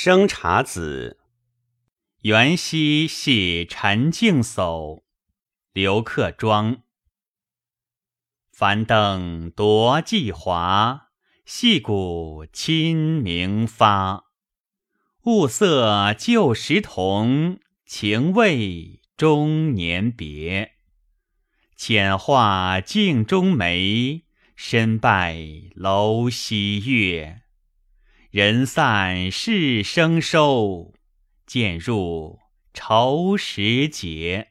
生查子，元夕系陈静叟，刘克庄。幡灯夺季华，戏鼓亲明发。物色旧时同，情味中年别。浅画镜中梅，深拜楼西月。人散事声收，渐入愁时节。